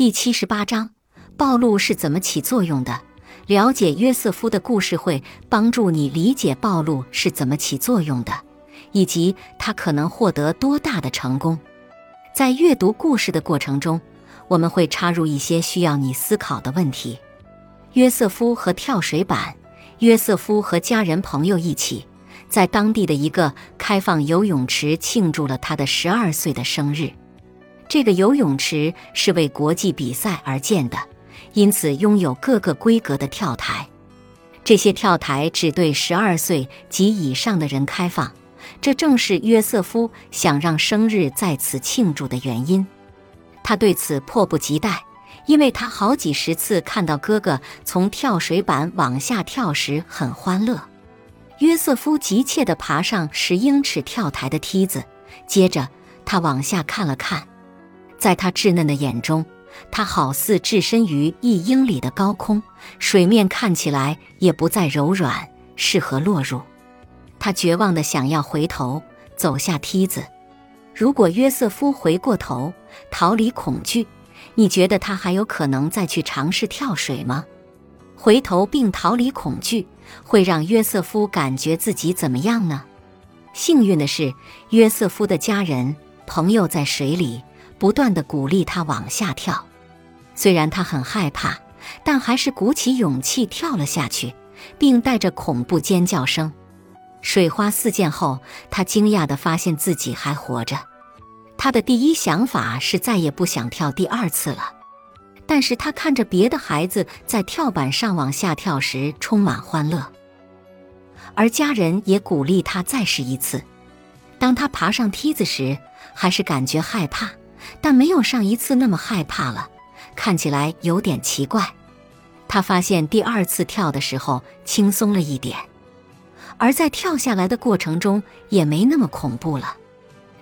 第七十八章，暴露是怎么起作用的？了解约瑟夫的故事会帮助你理解暴露是怎么起作用的，以及他可能获得多大的成功。在阅读故事的过程中，我们会插入一些需要你思考的问题。约瑟夫和跳水板。约瑟夫和家人朋友一起，在当地的一个开放游泳池庆祝了他的十二岁的生日。这个游泳池是为国际比赛而建的，因此拥有各个规格的跳台。这些跳台只对十二岁及以上的人开放。这正是约瑟夫想让生日在此庆祝的原因。他对此迫不及待。因为他好几十次看到哥哥从跳水板往下跳时很欢乐，约瑟夫急切地爬上十英尺跳台的梯子，接着他往下看了看，在他稚嫩的眼中，他好似置身于一英里的高空，水面看起来也不再柔软，适合落入。他绝望地想要回头走下梯子，如果约瑟夫回过头逃离恐惧。你觉得他还有可能再去尝试跳水吗？回头并逃离恐惧，会让约瑟夫感觉自己怎么样呢？幸运的是，约瑟夫的家人朋友在水里不断的鼓励他往下跳。虽然他很害怕，但还是鼓起勇气跳了下去，并带着恐怖尖叫声。水花四溅后，他惊讶地发现自己还活着。他的第一想法是再也不想跳第二次了，但是他看着别的孩子在跳板上往下跳时充满欢乐，而家人也鼓励他再试一次。当他爬上梯子时，还是感觉害怕，但没有上一次那么害怕了，看起来有点奇怪。他发现第二次跳的时候轻松了一点，而在跳下来的过程中也没那么恐怖了。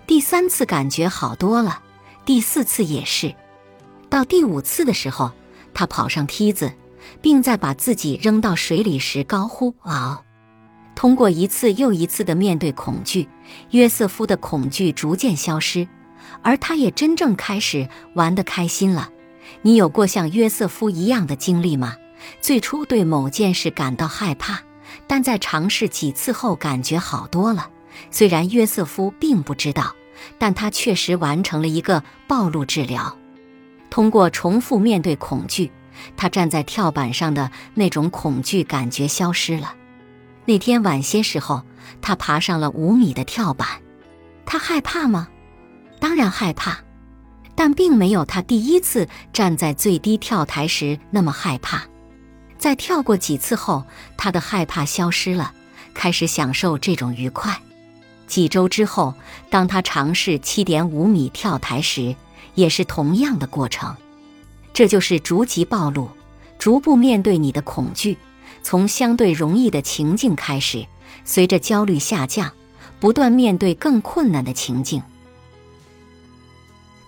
第三次感觉好多了，第四次也是。到第五次的时候，他跑上梯子，并在把自己扔到水里时高呼：“哇哦！”通过一次又一次的面对恐惧，约瑟夫的恐惧逐渐消失，而他也真正开始玩得开心了。你有过像约瑟夫一样的经历吗？最初对某件事感到害怕，但在尝试几次后感觉好多了。虽然约瑟夫并不知道。但他确实完成了一个暴露治疗。通过重复面对恐惧，他站在跳板上的那种恐惧感觉消失了。那天晚些时候，他爬上了五米的跳板。他害怕吗？当然害怕，但并没有他第一次站在最低跳台时那么害怕。在跳过几次后，他的害怕消失了，开始享受这种愉快。几周之后，当他尝试七点五米跳台时，也是同样的过程。这就是逐级暴露，逐步面对你的恐惧，从相对容易的情境开始，随着焦虑下降，不断面对更困难的情境。